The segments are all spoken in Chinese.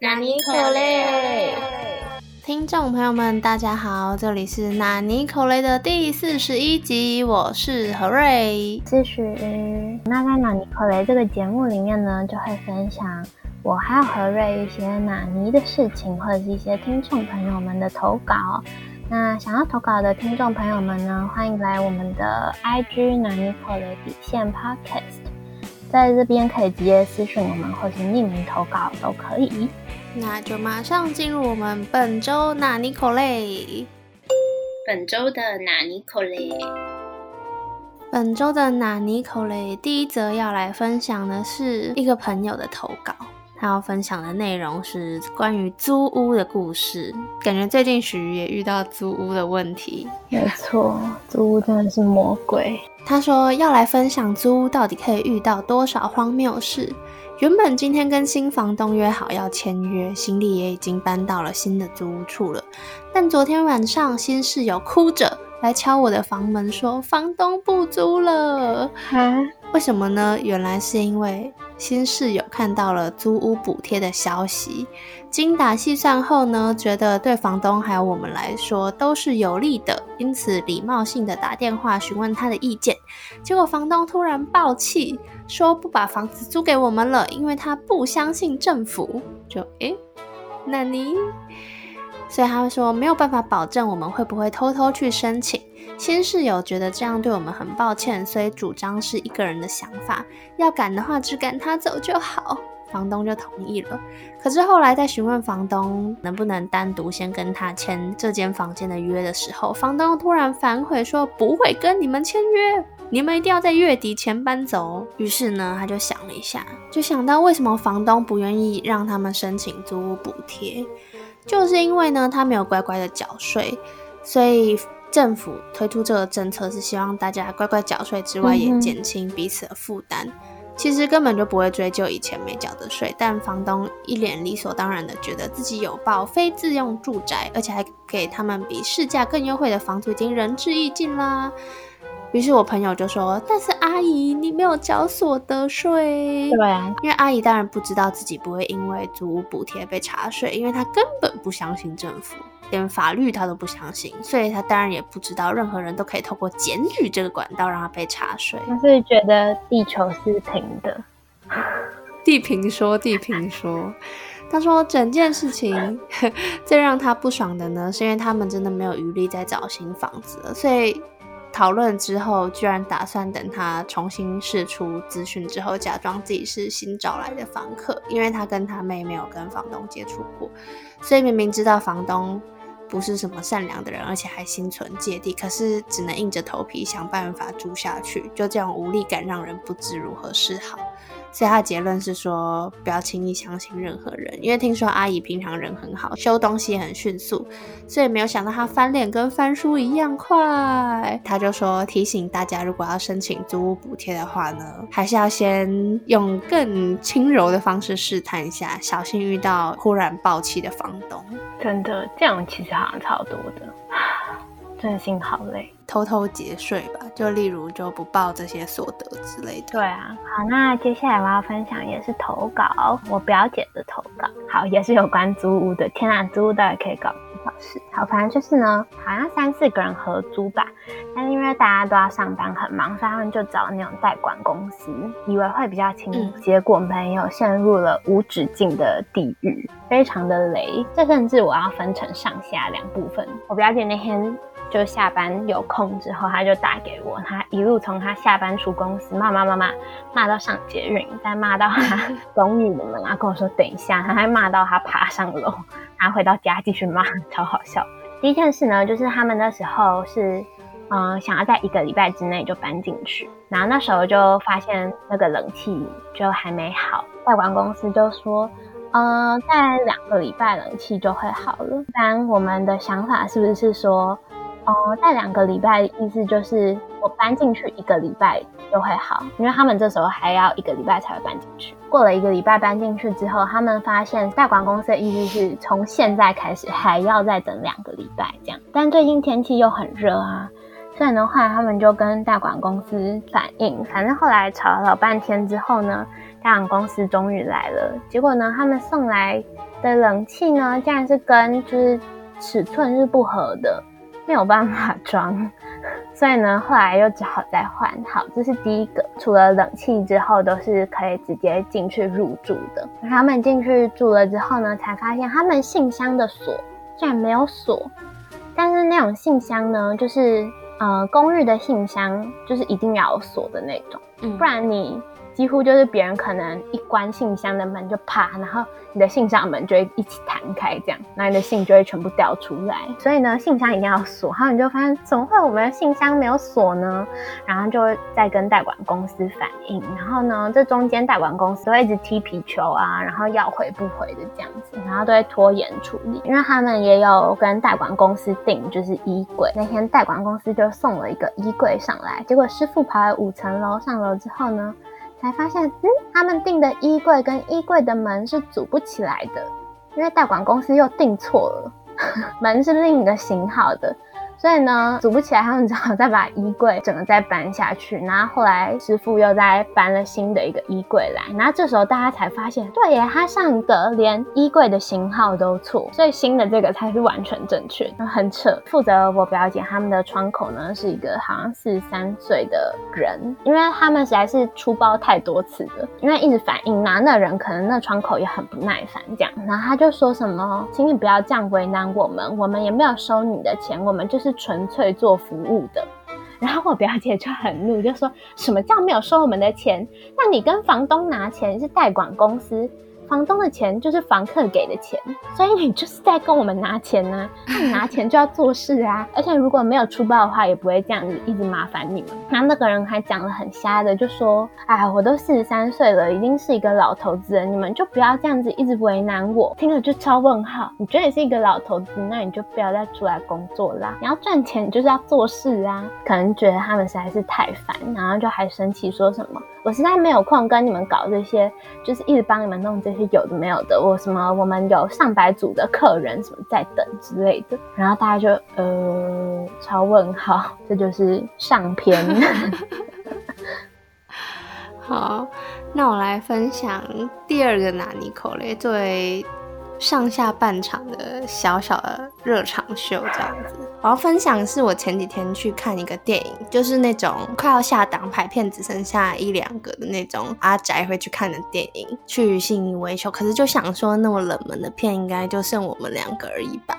纳尼可雷，听众朋友们，大家好，这里是纳尼口雷的第四十一集，我是何瑞。其实，那在纳尼口雷这个节目里面呢，就会分享我还有何瑞一些纳尼的事情，或者是一些听众朋友们的投稿。那想要投稿的听众朋友们呢，欢迎来我们的 IG 纳尼口雷底线 Podcast。在这边可以直接私讯我们，或是匿名投稿都可以。那就马上进入我们本周纳尼口雷。本周的纳尼口雷，本周的纳尼口雷，第一则要来分享的是一个朋友的投稿。他要分享的内容是关于租屋的故事。感觉最近许也遇到租屋的问题。没错，租屋真的是魔鬼。他说要来分享租屋到底可以遇到多少荒谬事。原本今天跟新房东约好要签约，行李也已经搬到了新的租屋处了。但昨天晚上新室友哭着来敲我的房门，说房东不租了。为什么呢？原来是因为新室友看到了租屋补贴的消息，精打细算后呢，觉得对房东还有我们来说都是有利的，因此礼貌性的打电话询问他的意见。结果房东突然爆气，说不把房子租给我们了，因为他不相信政府。就诶，那你？所以他说没有办法保证我们会不会偷偷去申请。新室友觉得这样对我们很抱歉，所以主张是一个人的想法，要赶的话只赶他走就好。房东就同意了。可是后来在询问房东能不能单独先跟他签这间房间的约的时候，房东突然反悔说不会跟你们签约，你们一定要在月底前搬走。于是呢，他就想了一下，就想到为什么房东不愿意让他们申请租屋补贴，就是因为呢他没有乖乖的缴税，所以。政府推出这个政策是希望大家乖乖缴税之外，也减轻彼此的负担。其实根本就不会追究以前没缴的税，但房东一脸理所当然的觉得自己有报非自用住宅，而且还给他们比市价更优惠的房租，已经仁至义尽啦。于是我朋友就说：“但是阿姨，你没有缴所得税。”对啊，因为阿姨当然不知道自己不会因为租屋补贴被查税，因为她根本不相信政府。连法律她都不相信，所以她当然也不知道任何人都可以透过检举这个管道让她被查税。她是觉得地球是平的，地平说，地平说。他说整件事情 最让他不爽的呢，是因为他们真的没有余力再找新房子了，所以讨论之后，居然打算等他重新释出资讯之后，假装自己是新找来的房客，因为他跟他妹没有跟房东接触过，所以明明知道房东。不是什么善良的人，而且还心存芥蒂，可是只能硬着头皮想办法住下去，就这样无力感让人不知如何是好。所以他的结论是说，不要轻易相信任何人，因为听说阿姨平常人很好，修东西很迅速，所以没有想到她翻脸跟翻书一样快。他就说提醒大家，如果要申请租屋补贴的话呢，还是要先用更轻柔的方式试探一下，小心遇到忽然暴气的房东。真的，这样其实好像超多的。真的心好累，偷偷节税吧，就例如就不报这些所得之类的。对啊，好，那接下来我要分享也是投稿，我表姐的投稿，好，也是有关租屋的。天啊，租屋大家可以搞多少事？好，反正就是呢，好像三四个人合租吧，但是因为大家都要上班很忙，所以他们就找那种代管公司，以为会比较轻，结果没有陷入了无止境的地狱，非常的雷。这甚至我要分成上下两部分。我表姐那天。就下班有空之后，他就打给我，他一路从他下班出公司骂骂骂骂骂到上捷运，再骂到他 公寓的门啊，跟我说等一下，他还骂到他爬上楼，然后回到家继续骂，超好笑。第一件事呢，就是他们那时候是嗯想要在一个礼拜之内就搬进去，然后那时候就发现那个冷气就还没好，外管公司就说嗯在两个礼拜冷气就会好了。但我们的想法是不是说？哦，在两个礼拜，意思就是我搬进去一个礼拜就会好，因为他们这时候还要一个礼拜才会搬进去。过了一个礼拜搬进去之后，他们发现代管公司的意思是从现在开始还要再等两个礼拜这样。但最近天气又很热啊，所以的话他们就跟代管公司反映，反正后来吵了老半天之后呢，代管公司终于来了。结果呢，他们送来的冷气呢，竟然是跟就是尺寸是不合的，没有办法装。所以呢，后来又只好再换。好，这是第一个。除了冷气之后，都是可以直接进去入住的。他们进去住了之后呢，才发现他们信箱的锁竟然没有锁。但是那种信箱呢，就是呃公寓的信箱，就是一定要有锁的那种，不然你几乎就是别人可能一关信箱的门就啪，然后。你的信箱门就会一起弹开，这样，那你的信就会全部掉出来。所以呢，信箱一定要锁。然后你就发现，怎么会我们的信箱没有锁呢？然后就会再跟代管公司反映。然后呢，这中间代管公司会一直踢皮球啊，然后要回不回的这样子，然后都会拖延处理。因为他们也有跟代管公司订，就是衣柜。那天代管公司就送了一个衣柜上来，结果师傅跑了五层楼上楼之后呢？才发现，嗯，他们订的衣柜跟衣柜的门是组不起来的，因为代管公司又订错了，门是另一个型号的。所以呢，组不起来，他们只好再把衣柜整个再搬下去。然后后来师傅又再搬了新的一个衣柜来。然后这时候大家才发现，对耶，他上个连衣柜的型号都错，所以新的这个才是完全正确。很扯。负责我表姐他们的窗口呢，是一个好像四十三岁的人，因为他们实在是出包太多次了，因为一直反映拿那人可能那窗口也很不耐烦这样。然后他就说什么，请你不要这样为难我们，我们也没有收你的钱，我们就是。是纯粹做服务的，然后我表姐就很怒，就说什么叫没有收我们的钱？那你跟房东拿钱是代管公司。房东的钱就是房客给的钱，所以你就是在跟我们拿钱呢。那你拿钱就要做事啊，而且如果没有出包的话，也不会这样子一直麻烦你们。那那个人还讲了很瞎的，就说：“哎，我都四十三岁了，已经是一个老头子了，你们就不要这样子一直为难我。”听了就超问号。你觉得你是一个老头子，那你就不要再出来工作啦。你要赚钱，你就是要做事啊。可能觉得他们实在是太烦，然后就还生气说什么：“我实在没有空跟你们搞这些，就是一直帮你们弄这些。”有的没有的，我什么我们有上百组的客人什么在等之类的，然后大家就呃超问号，这就是上篇。好，那我来分享第二个拿尼口雷作为。上下半场的小小的热场秀这样子，我要分享是我前几天去看一个电影，就是那种快要下档排片只剩下一两个的那种阿宅会去看的电影，去信义维修。可是就想说那么冷门的片，应该就剩我们两个而已吧。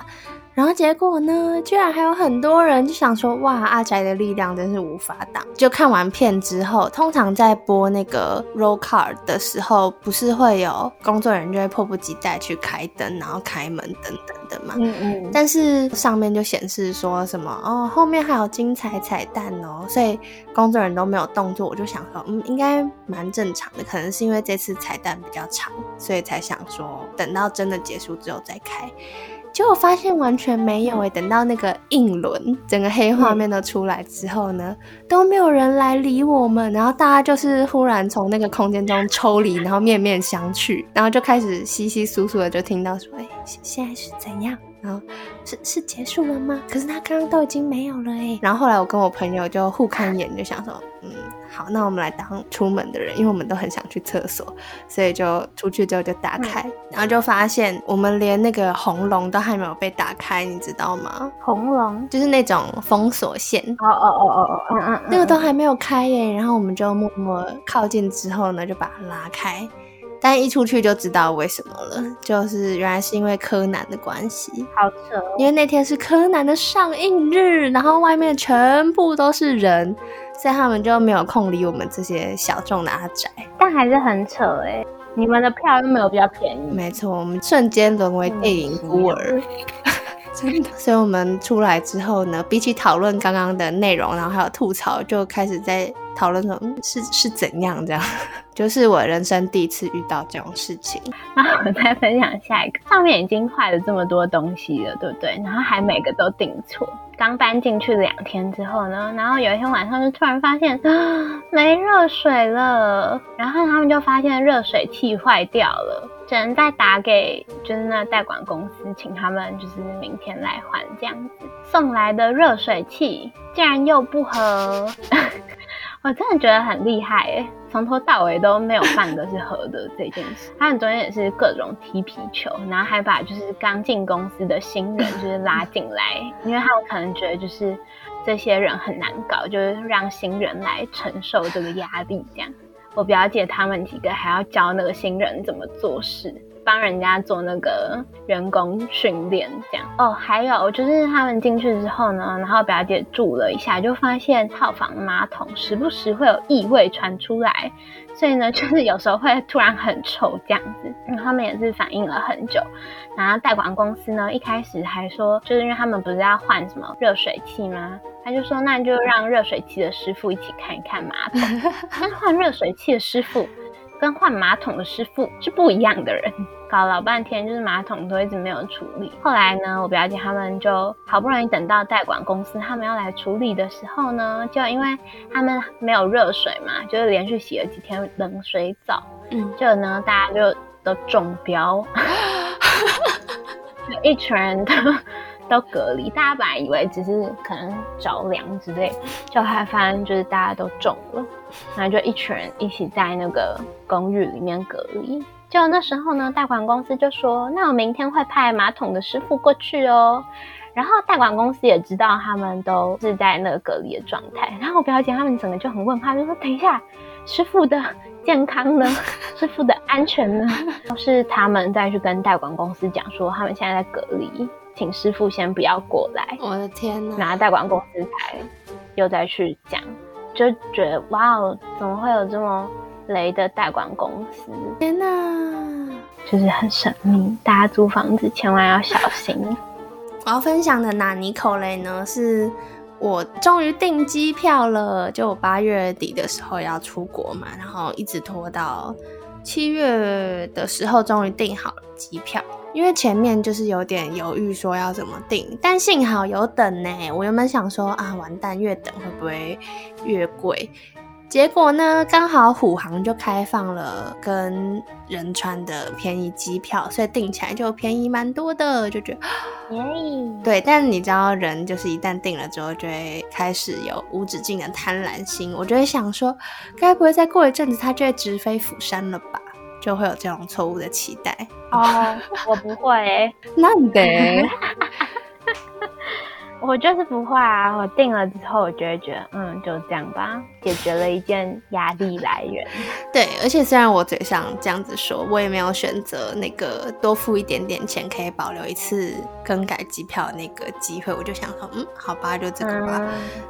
然后结果呢？居然还有很多人就想说，哇，阿宅的力量真是无法挡。就看完片之后，通常在播那个 roll card 的时候，不是会有工作人员就会迫不及待去开灯，然后开门等等的嘛。嗯嗯。但是上面就显示说什么哦，后面还有精彩彩蛋哦，所以工作人员都没有动作。我就想说，嗯，应该蛮正常的，可能是因为这次彩蛋比较长，所以才想说等到真的结束之后再开。结果发现完全没有诶，等到那个硬轮整个黑画面都出来之后呢，都没有人来理我们，然后大家就是忽然从那个空间中抽离，然后面面相觑，然后就开始稀稀疏疏的就听到说：“哎，现在是怎样？然后是是结束了吗？可是他刚刚都已经没有了诶。然后后来我跟我朋友就互看一眼，就想说：嗯。好，那我们来当出门的人，因为我们都很想去厕所，所以就出去之后就打开，然后就发现我们连那个红龙都还没有被打开，你知道吗？红龙就是那种封锁线。哦哦哦哦哦，嗯嗯，那个都还没有开耶。然后我们就默默靠近之后呢，就把它拉开，但一出去就知道为什么了，就是原来是因为柯南的关系。好扯，因为那天是柯南的上映日，然后外面全部都是人。所以他们就没有空理我们这些小众的阿宅，但还是很扯哎！你们的票又没有比较便宜，没错，我们瞬间沦为电影孤儿，真的。所以我们出来之后呢，比起讨论刚刚的内容，然后还有吐槽，就开始在讨论说，是是怎样这样。就是我人生第一次遇到这种事情。那我再分享下一个，上面已经坏了这么多东西了，对不对？然后还每个都订错。刚搬进去两天之后呢，然后有一天晚上就突然发现没热水了，然后他们就发现热水器坏掉了，只能再打给就是那代管公司，请他们就是明天来换这样子。送来的热水器竟然又不合。我真的觉得很厉害诶，从头到尾都没有半个是合的这件事。他们中间也是各种踢皮球，然后还把就是刚进公司的新人就是拉进来，因为他们可能觉得就是这些人很难搞，就是让新人来承受这个压力这样。我表姐他们几个还要教那个新人怎么做事。帮人家做那个员工训练，这样哦。还有就是他们进去之后呢，然后表姐住了一下，就发现套房马桶时不时会有异味传出来，所以呢，就是有时候会突然很臭这样子。嗯，他们也是反映了很久。然后代管公司呢，一开始还说，就是因为他们不是要换什么热水器吗？他就说，那就让热水器的师傅一起看一看马桶。那换热水器的师傅。跟换马桶的师傅是不一样的人，搞老半天就是马桶都一直没有处理。后来呢，我表姐他们就好不容易等到代管公司他们要来处理的时候呢，就因为他们没有热水嘛，就是连续洗了几天冷水澡，嗯，就呢大家就都中标，一群人都都隔离。大家本来以为只是可能着凉之类，就还发现就是大家都中了。然后就一群人一起在那个公寓里面隔离。就那时候呢，代管公司就说：“那我明天会派马桶的师傅过去哦。”然后代管公司也知道他们都是在那个隔离的状态。然后我表姐他们整个就很问号，就说：“等一下，师傅的健康呢？师傅的安全呢？”都 是他们再去跟代管公司讲说，他们现在在隔离，请师傅先不要过来。我的天哪！然后代管公司才又再去讲。就觉得哇哦，怎么会有这么雷的代管公司？天哪，就是很神秘，大家租房子千万要小心。我要分享的纳尼口雷呢，是我终于订机票了，就我八月底的时候要出国嘛，然后一直拖到七月的时候，终于订好了机票。因为前面就是有点犹豫，说要怎么订，但幸好有等呢。我原本想说啊，完蛋，越等会不会越贵？结果呢，刚好虎航就开放了跟仁川的便宜机票，所以订起来就便宜蛮多的，就觉得 便宜。对，但你知道，人就是一旦订了之后，就会开始有无止境的贪婪心。我就会想说，该不会再过一阵子，它就会直飞釜山了吧？就会有这种错误的期待哦，我不会，那得。我就是不会啊！我定了之后，我就会觉得，嗯，就这样吧，解决了一件压力来源。对，而且虽然我嘴上这样子说，我也没有选择那个多付一点点钱可以保留一次更改机票那个机会。我就想说，嗯，好吧，就这个吧。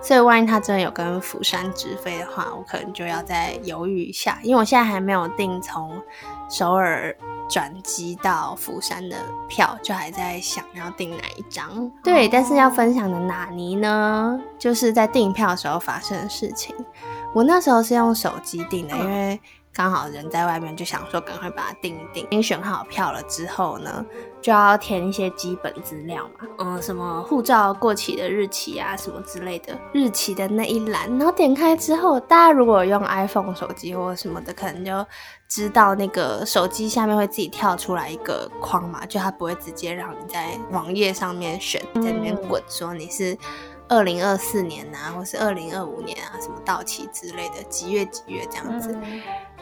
所以万一他真的有跟釜山直飞的话，我可能就要再犹豫一下，因为我现在还没有定从首尔。转机到釜山的票就还在想要订哪一张，对，但是要分享的哪尼呢？就是在订票的时候发生的事情。我那时候是用手机订的，因为。刚好人在外面，就想说赶快把它订一订。已经选好票了之后呢，就要填一些基本资料嘛，嗯，什么护照过期的日期啊，什么之类的，日期的那一栏。然后点开之后，大家如果用 iPhone 手机或什么的，可能就知道那个手机下面会自己跳出来一个框嘛，就它不会直接让你在网页上面选，在里面滚，说你是二零二四年啊，或是二零二五年啊，什么到期之类的，几月几月这样子。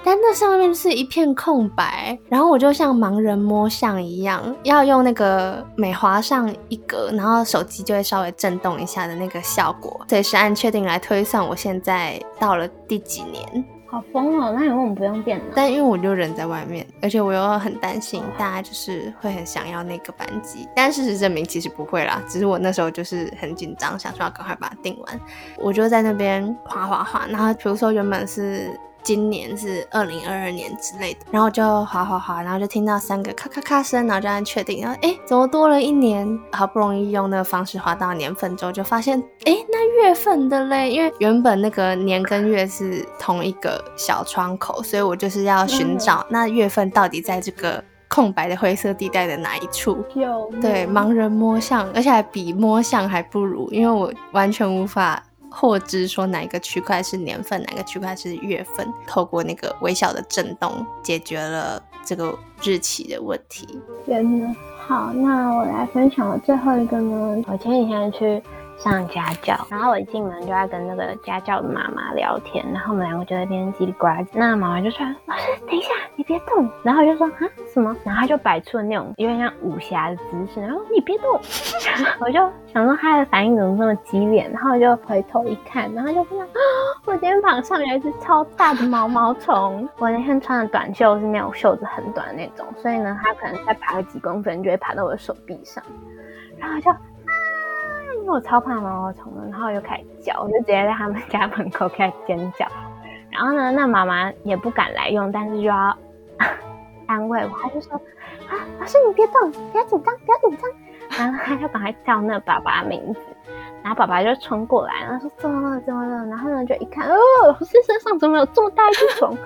但那上面是一片空白，然后我就像盲人摸象一样，要用那个每划上一格，然后手机就会稍微震动一下的那个效果，随时按确定来推算我现在到了第几年。好疯哦！那以后我们不用电脑。但因为我就人在外面，而且我又很担心大家就是会很想要那个班级，但事实证明其实不会啦，只是我那时候就是很紧张，想说要赶快把它订完，我就在那边画画画，然后比如说原本是。今年是二零二二年之类的，然后就滑滑滑，然后就听到三个咔咔咔声，然后就按确定，然后哎，怎么多了一年？好不容易用那个方式滑到年份之后，就发现哎，那月份的嘞，因为原本那个年跟月是同一个小窗口，所以我就是要寻找那月份到底在这个空白的灰色地带的哪一处。有对盲人摸象，而且还比摸象还不如，因为我完全无法。获知说哪一个区块是年份，哪个区块是月份，透过那个微小的震动解决了这个日期的问题。天呐，好，那我来分享最后一个呢，我前几天去上家教，然后我一进门就在跟那个家教的妈妈聊天，然后我们两个就在那边叽里呱啦，那妈妈就说：“老师，等一下，你别动。”然后我就说：“啊，什么？”然后他就摆出了那种有点像武侠的姿势，然后你别动。我就想说他的反应怎么这么激烈，然后我就回头一看，然后就看到我肩膀上有一只超大的毛毛虫。我那天穿的短袖是那种袖子很短的那种，所以呢，它可能再爬个几公分就会爬到我的手臂上，然后就。因为我超怕毛毛虫的，然后我就开始叫，我就直接在他们家门口开始尖叫。然后呢，那妈妈也不敢来用，但是就要 安慰我，她就说：“啊，老师你别动，不要紧张，不要紧张。”然后 她就赶快叫那爸爸名字，然后爸爸就冲过来，然后说：“怎么了？怎么了？”然后呢就一看，哦，老师身上怎么有这么大一只虫？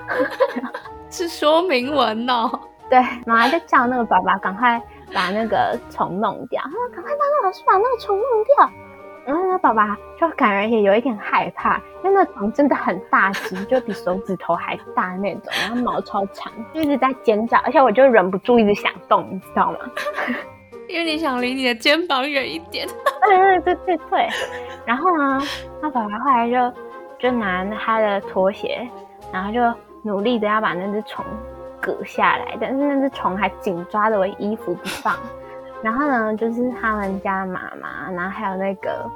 是说明文哦。对，妈妈就叫那个爸爸赶快。把那个虫弄掉，他说：“赶快帮那老师把那个虫弄掉。”然后呢，爸爸就感觉也有一点害怕，因为那虫真的很大只，就比手指头还大那种，然后毛超长，就一直在尖叫，而且我就忍不住一直想动，你知道吗？因为你想离你的肩膀远一点。对对对对对。然后呢，那爸爸后来就就拿他的拖鞋，然后就努力的要把那只虫。割下来，但是那只虫还紧抓着我衣服不放。然后呢，就是他们家妈妈，然后还有那个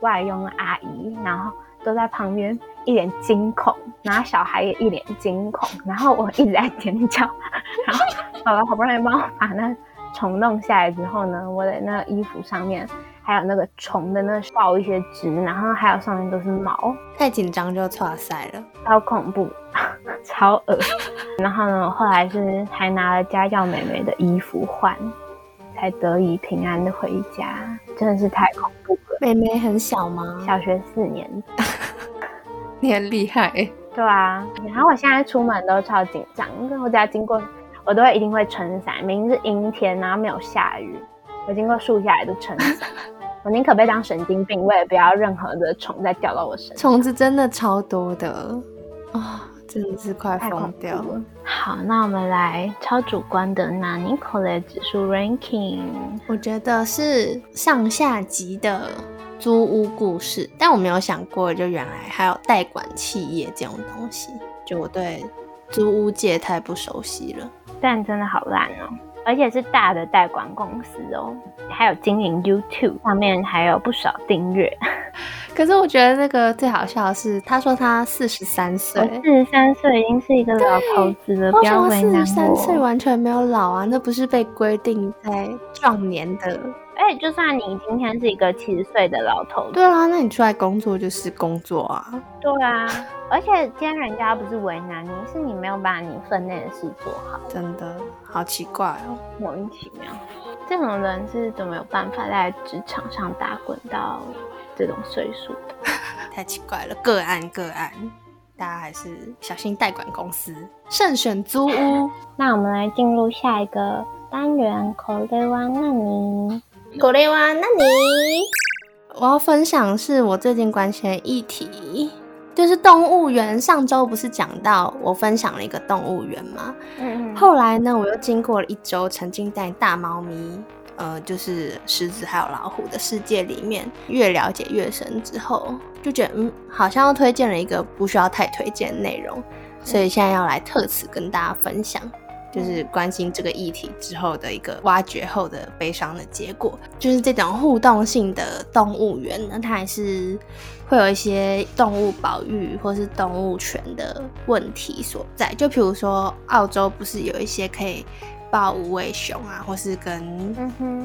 外佣阿姨，然后都在旁边一脸惊恐，然后小孩也一脸惊恐，然后我一直在尖叫。然后爸爸好不容易帮我把那虫弄下来之后呢，我的那衣服上面还有那个虫的那爆一些汁，然后还有上面都是毛，太紧张就错塞了，超恐怖。超恶然后呢，后来是还拿了家教妹妹的衣服换，才得以平安的回家。真的是太恐怖了。妹妹很小吗？小学四年。你很厉害。对啊，然后我现在出门都超紧张，因为我只要经过，我都会一定会撑伞。明明是阴天，然后没有下雨，我经过树下也都撑伞。我宁可被当神经病，我也不要任何的虫再掉到我身上。虫子真的超多的啊。真的是快疯掉了。好，那我们来超主观的拿尼可的指数 ranking。我觉得是上下级的租屋故事，但我没有想过，就原来还有代管企业这种东西。就我对租屋界太不熟悉了，但真的好烂哦，而且是大的代管公司哦，还有经营 YouTube，上面还有不少订阅。可是我觉得那个最好笑的是，他说他四十三岁，四十三岁已经是一个老头子了，不要为难我。四十三岁完全没有老啊，那不是被规定在壮年的。哎，就算你今天是一个七十岁的老头，对啊，那你出来工作就是工作啊。对啊，而且今天人家不是为难你，是你没有把你分内的事做好。真的好奇怪哦，莫名其妙。这种人是怎么有办法在职场上打滚到？这种岁数的 太奇怪了，个案个案，大家还是小心代管公司，慎选租屋。那我们来进入下一个单元，口雷哇那你，口雷哇那你，我要分享是我最近关心的议题，就是动物园。上周不是讲到我分享了一个动物园吗？嗯，后来呢，我又经过了一周，曾经带大猫咪。呃，就是狮子还有老虎的世界里面，越了解越深之后，就觉得嗯，好像又推荐了一个不需要太推荐内容，所以现在要来特此跟大家分享，就是关心这个议题之后的一个挖掘后的悲伤的结果，就是这种互动性的动物园呢，它还是会有一些动物保育或是动物权的问题所在，就比如说澳洲不是有一些可以。抱无尾熊啊，或是跟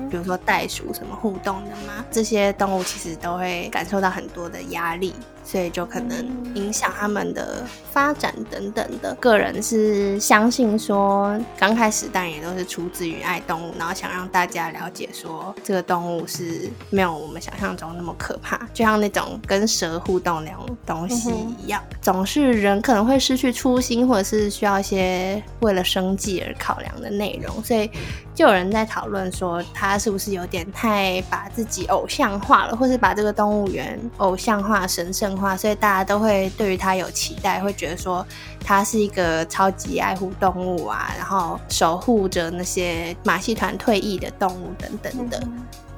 比如说袋鼠什么互动的吗？这些动物其实都会感受到很多的压力。所以就可能影响他们的发展等等的。个人是相信说，刚开始但也都是出自于爱动物，然后想让大家了解说，这个动物是没有我们想象中那么可怕。就像那种跟蛇互动那种东西一样，总是人可能会失去初心，或者是需要一些为了生计而考量的内容。所以就有人在讨论说，他是不是有点太把自己偶像化了，或是把这个动物园偶像化、神圣。话，所以大家都会对于他有期待，会觉得说他是一个超级爱护动物啊，然后守护着那些马戏团退役的动物等等的。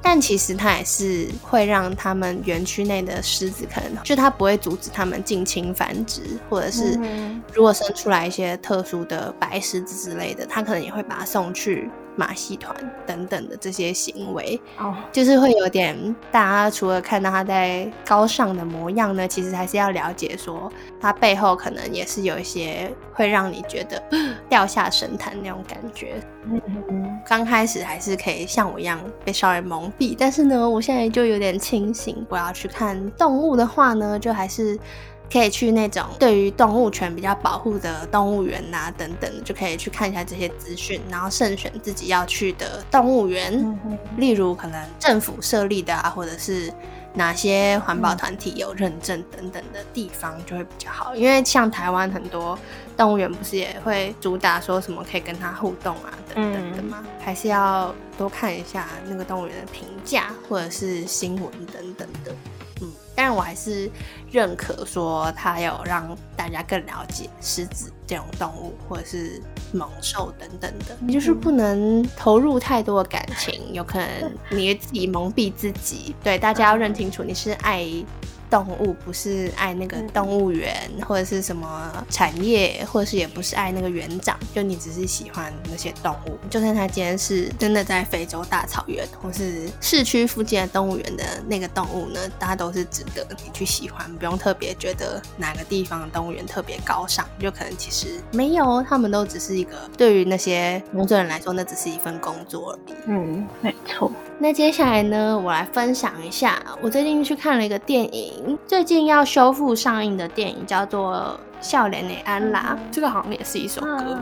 但其实它也是会让他们园区内的狮子可能就它不会阻止他们近亲繁殖，或者是如果生出来一些特殊的白狮子之类的，它可能也会把它送去。马戏团等等的这些行为，哦，就是会有点，大家除了看到他在高尚的模样呢，其实还是要了解说，他背后可能也是有一些会让你觉得 掉下神坛那种感觉。嗯，刚开始还是可以像我一样被稍微蒙蔽，但是呢，我现在就有点清醒。我要去看动物的话呢，就还是。可以去那种对于动物权比较保护的动物园呐，等等，就可以去看一下这些资讯，然后慎选自己要去的动物园。例如可能政府设立的啊，或者是哪些环保团体有认证等等的地方，就会比较好。因为像台湾很多动物园不是也会主打说什么可以跟它互动啊，等等的吗？还是要多看一下那个动物园的评价或者是新闻等等的。但我还是认可说，他有让大家更了解狮子这种动物，或者是猛兽等等的。你就是不能投入太多的感情，有可能你自己蒙蔽自己。对，大家要认清楚，你是爱。动物不是爱那个动物园或者是什么产业，或者是也不是爱那个园长，就你只是喜欢那些动物。就算他今天是真的在非洲大草原或是市区附近的动物园的那个动物呢，大家都是值得你去喜欢，不用特别觉得哪个地方的动物园特别高尚，就可能其实没有，他们都只是一个对于那些工作人来说，那只是一份工作而已。嗯，没错。那接下来呢，我来分享一下，我最近去看了一个电影，最近要修复上映的电影叫做《笑脸的安拉》，这个好像也是一首歌。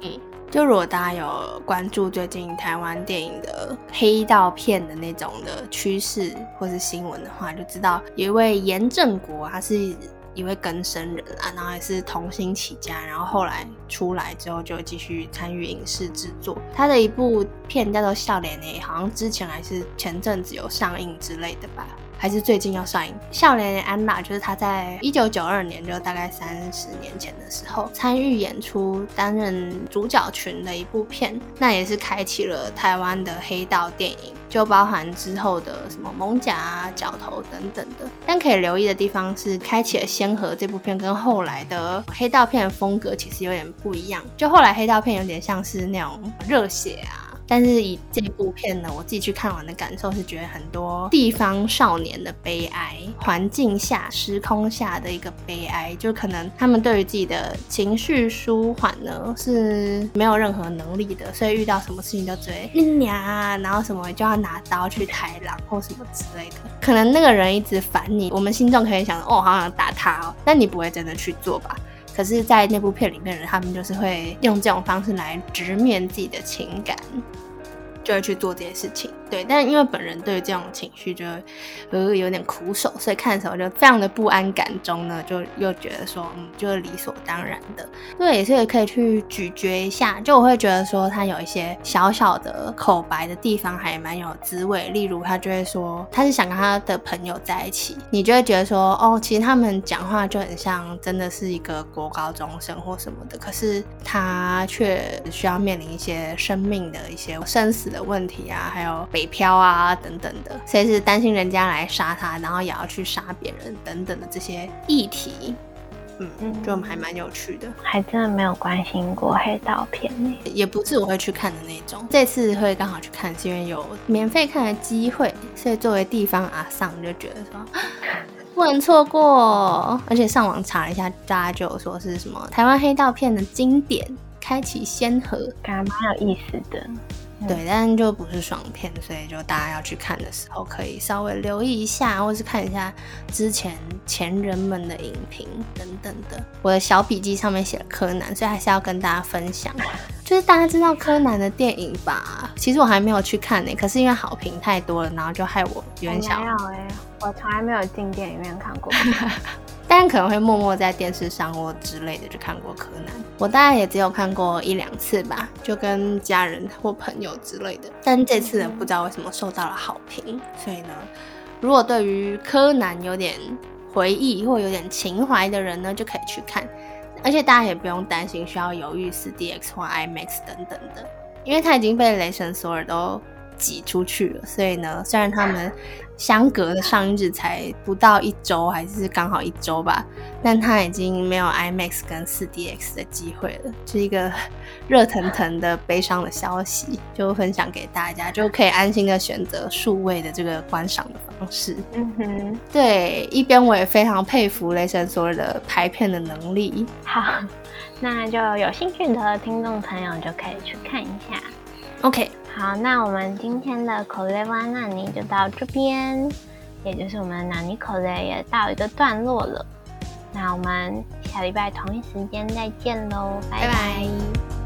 嗯，就如果大家有关注最近台湾电影的黑道片的那种的趋势或是新闻的话，就知道有一位严正国，他是。一位更生人啊，然后也是童星起家，然后后来出来之后就继续参与影视制作。他的一部片叫做《笑脸》呢，好像之前还是前阵子有上映之类的吧。还是最近要上映《笑脸安娜》，就是她在一九九二年，就大概三十年前的时候参与演出，担任主角群的一部片，那也是开启了台湾的黑道电影，就包含之后的什么蒙甲啊、角头等等的。但可以留意的地方是，开启了先河这部片跟后来的黑道片风格其实有点不一样，就后来黑道片有点像是那种热血啊。但是以这部片呢，我自己去看完的感受是，觉得很多地方少年的悲哀，环境下、时空下的一个悲哀，就可能他们对于自己的情绪舒缓呢是没有任何能力的，所以遇到什么事情都只会你娘，然后什么就要拿刀去抬狼或什么之类的。可能那个人一直烦你，我们心中可以想哦，好想打他哦，但你不会真的去做吧？可是，在那部片里面，他们就是会用这种方式来直面自己的情感，就会去做这些事情。对，但因为本人对这种情绪就呃有点苦手，所以看的时候就非常的不安感中呢，就又觉得说，嗯，就是理所当然的。对，也是可以去咀嚼一下。就我会觉得说，他有一些小小的口白的地方还蛮有滋味。例如，他就会说他是想跟他的朋友在一起，你就会觉得说，哦，其实他们讲话就很像真的是一个国高中生或什么的，可是他却需要面临一些生命的一些生死的问题啊，还有。北漂啊，等等的，所以是担心人家来杀他，然后也要去杀别人等等的这些议题，嗯，就还蛮有趣的。还真的没有关心过黑道片呢，也不是我会去看的那种。这次会刚好去看，是因为有免费看的机会，所以作为地方阿桑就觉得说不能错过。而且上网查了一下，大家就有说是什么台湾黑道片的经典，开启先河，感觉蛮有意思的。对，但就不是爽片，所以就大家要去看的时候，可以稍微留意一下，或是看一下之前前人们的影评等等的。我的小笔记上面写了柯南，所以还是要跟大家分享。就是大家知道柯南的电影吧？其实我还没有去看呢，可是因为好评太多了，然后就害我有点想。没有哎，我从来没有进电影院看过。但可能会默默在电视上或之类的就看过柯南，我大概也只有看过一两次吧，就跟家人或朋友之类的。但这次呢，不知道为什么受到了好评，所以呢，如果对于柯南有点回忆或有点情怀的人呢，就可以去看。而且大家也不用担心需要犹豫 4DX 或 IMAX 等等的，因为它已经被雷神索尔都挤出去了。所以呢，虽然他们相隔的上映日才不到一周，还是刚好一周吧，但他已经没有 IMAX 跟 4DX 的机会了，是一个热腾腾的悲伤的消息，就分享给大家，就可以安心的选择数位的这个观赏的方式。嗯哼，对，一边我也非常佩服雷神索尔的拍片的能力。好，那就有兴趣的听众朋友就可以去看一下。OK，好，那我们今天的口雷湾纳尼就到这边，也就是我们的纳尼口雷也到一个段落了。那我们下礼拜同一时间再见喽，拜拜。